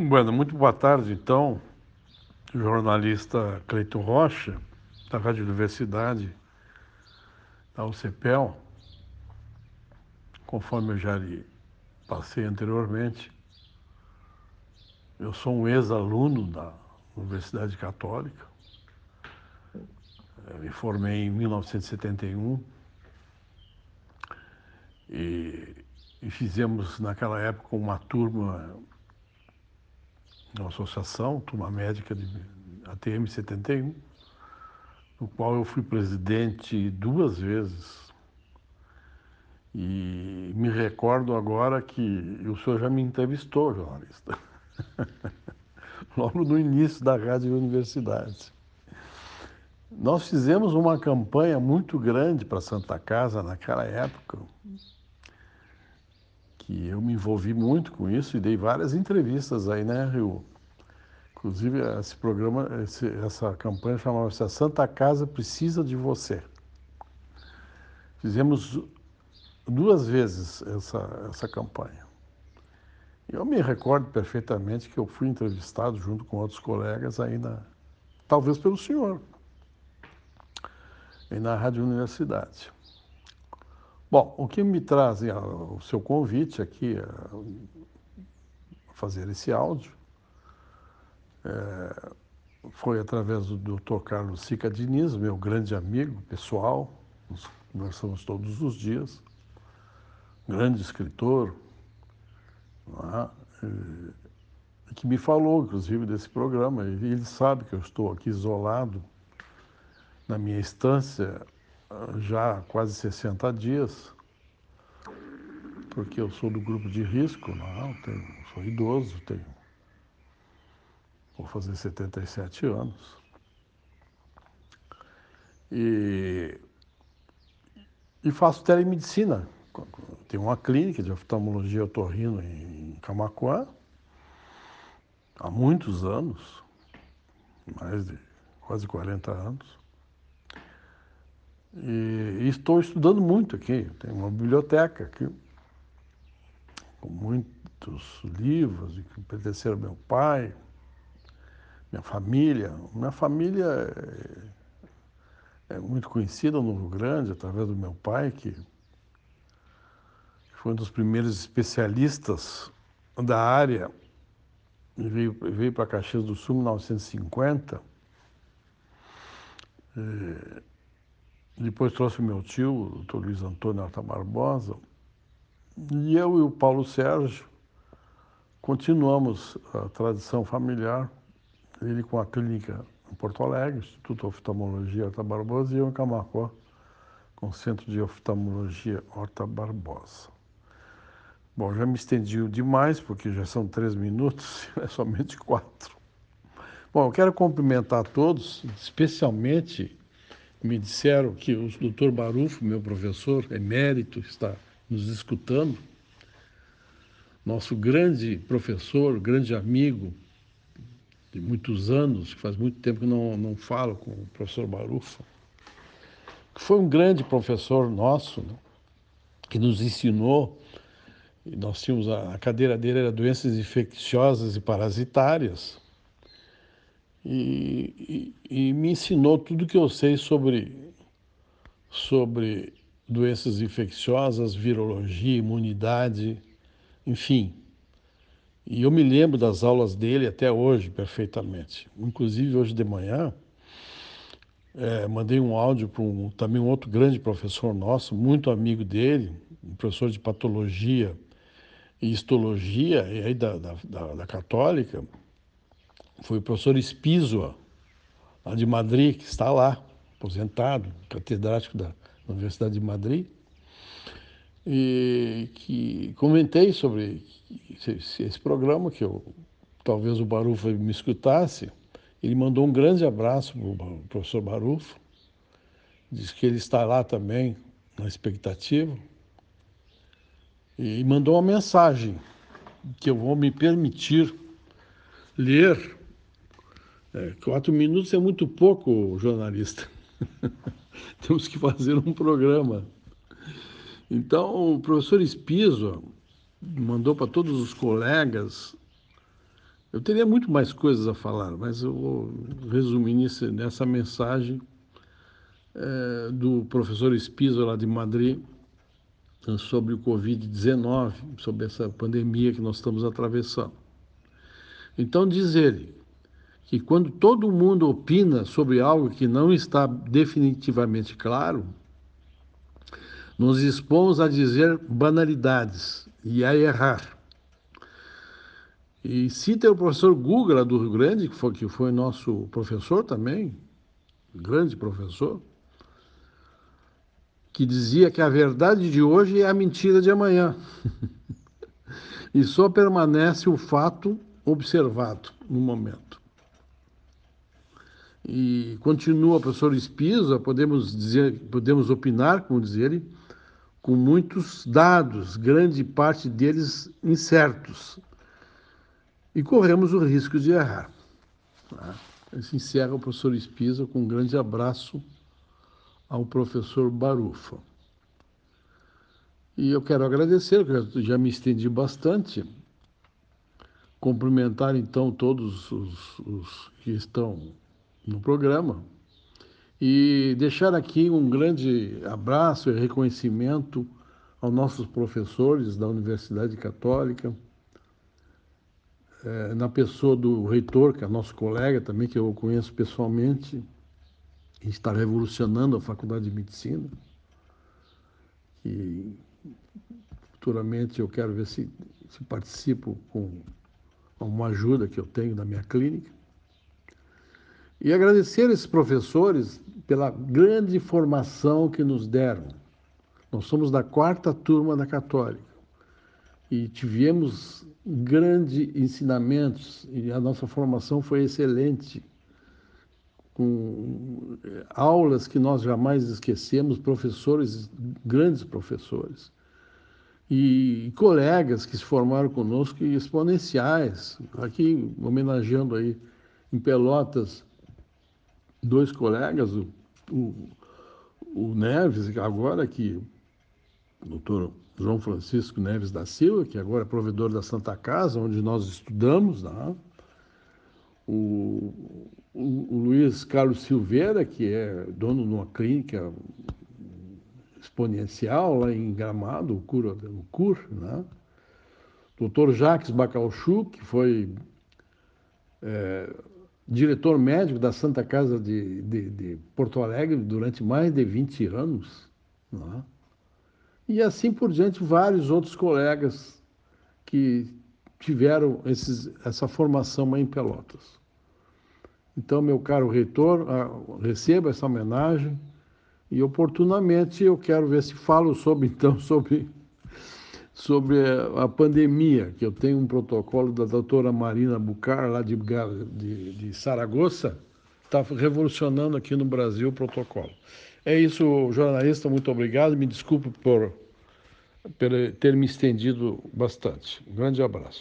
Bueno, muito boa tarde, então. Jornalista Cleiton Rocha, da Rádio Universidade, da UCPEL. Conforme eu já lhe passei anteriormente, eu sou um ex-aluno da Universidade Católica. Eu me formei em 1971 e, e fizemos naquela época uma turma uma associação, turma médica de ATM 71, no qual eu fui presidente duas vezes. E me recordo agora que o senhor já me entrevistou, jornalista, logo no início da Rádio Universidade. Nós fizemos uma campanha muito grande para Santa Casa naquela época, envolvi muito com isso e dei várias entrevistas aí, né, Rio? Inclusive, esse programa, essa campanha chamava-se A Santa Casa Precisa de Você. Fizemos duas vezes essa, essa campanha. Eu me recordo perfeitamente que eu fui entrevistado junto com outros colegas ainda, talvez pelo senhor, e na Rádio Universidade. Bom, o que me traz o seu convite aqui a fazer esse áudio é, foi através do Dr. Carlos Sica Diniz, meu grande amigo pessoal, conversamos todos os dias, grande escritor, é? que me falou, inclusive, desse programa. Ele sabe que eu estou aqui isolado na minha estância já há quase 60 dias, porque eu sou do grupo de risco, não, tenho, sou idoso, tenho, vou fazer 77 anos. E, e faço telemedicina. Tenho uma clínica de oftalmologia otorrino em Camacuã há muitos anos, mais de quase 40 anos. E, e estou estudando muito aqui. Tenho uma biblioteca aqui, com muitos livros que pertenceram ao meu pai, minha família. Minha família é, é muito conhecida no Rio Grande, através do meu pai, que foi um dos primeiros especialistas da área, veio, veio para Caxias do Sul em 1950. É, depois trouxe meu tio, o doutor Luiz Antônio Arta Barbosa, e eu e o Paulo Sérgio continuamos a tradição familiar, ele com a clínica em Porto Alegre, Instituto de Oftalmologia Horta Barbosa, e eu em Camacó, com o Centro de Oftalmologia Horta Barbosa. Bom, já me estendi demais, porque já são três minutos, é somente quatro. Bom, eu quero cumprimentar todos, especialmente me disseram que o doutor Barufo, meu professor emérito, está nos escutando. Nosso grande professor, grande amigo de muitos anos, que faz muito tempo que não, não falo com o professor Barufo, que foi um grande professor nosso, né, que nos ensinou, e nós tínhamos a, a cadeira dele era doenças infecciosas e parasitárias, e, e, me ensinou tudo que eu sei sobre, sobre doenças infecciosas, virologia, imunidade, enfim. E eu me lembro das aulas dele até hoje perfeitamente. Inclusive, hoje de manhã, é, mandei um áudio para um, também um outro grande professor nosso, muito amigo dele, um professor de patologia e histologia, e aí da, da, da, da Católica, foi o professor Espízoa, lá de Madrid, que está lá, aposentado, catedrático da Universidade de Madrid, e que comentei sobre esse, programa, que eu, talvez o Barufo me escutasse. Ele mandou um grande abraço para o professor Barufo, disse que ele está lá também, na expectativa, e mandou uma mensagem que eu vou me permitir ler é, quatro minutos é muito pouco, jornalista. Temos que fazer um programa. Então, o professor Espiso mandou para todos os colegas Eu teria muito mais coisas a falar, mas eu vou resumir nesse, nessa mensagem é, do professor Espiso lá de Madrid sobre o Covid-19, sobre essa pandemia que nós estamos atravessando. Então, diz ele que quando todo mundo opina sobre algo que não está definitivamente claro, nos expomos a dizer banalidades e a errar. E cita o professor Guga, do Rio Grande, que foi, que foi nosso professor também, grande professor, que dizia que a verdade de hoje é a mentira de amanhã. e só permanece o fato observado no momento. E continua o professor Espisa, podemos dizer, podemos opinar, como diz ele, com muitos dados, grande parte deles incertos, e corremos o risco de errar. Se encerra o professor Espisa com um grande abraço ao professor Barufa. E eu quero agradecer, já me estendi bastante, cumprimentar então todos os, os que estão no programa e deixar aqui um grande abraço e reconhecimento aos nossos professores da Universidade Católica, é, na pessoa do reitor, que é nosso colega também, que eu conheço pessoalmente, e está revolucionando a Faculdade de Medicina. E futuramente eu quero ver se, se participo com uma ajuda que eu tenho na minha clínica. E agradecer esses professores pela grande formação que nos deram. Nós somos da quarta turma da Católica e tivemos grandes ensinamentos e a nossa formação foi excelente, com eh, aulas que nós jamais esquecemos, professores, grandes professores e colegas que se formaram conosco exponenciais. Aqui homenageando aí em Pelotas dois colegas, o, o, o Neves, agora que o doutor João Francisco Neves da Silva, que agora é provedor da Santa Casa, onde nós estudamos, né? o, o, o, Luiz Carlos Silveira, que é dono de uma clínica exponencial lá em Gramado, o CUR, o CUR né? Doutor Jacques Bacalchu, que foi é, diretor médico da Santa Casa de, de, de, Porto Alegre durante mais de 20 anos. Né? E assim por diante, vários outros colegas que tiveram esses, essa formação em Pelotas. Então, meu caro reitor, receba essa homenagem e oportunamente eu quero ver se falo sobre então sobre sobre a pandemia, que eu tenho um protocolo da doutora Marina Bucar, lá de, de, de Saragoça, está revolucionando aqui no Brasil o protocolo. É isso, jornalista, muito obrigado. Me desculpe por, por ter me estendido bastante. Um grande abraço.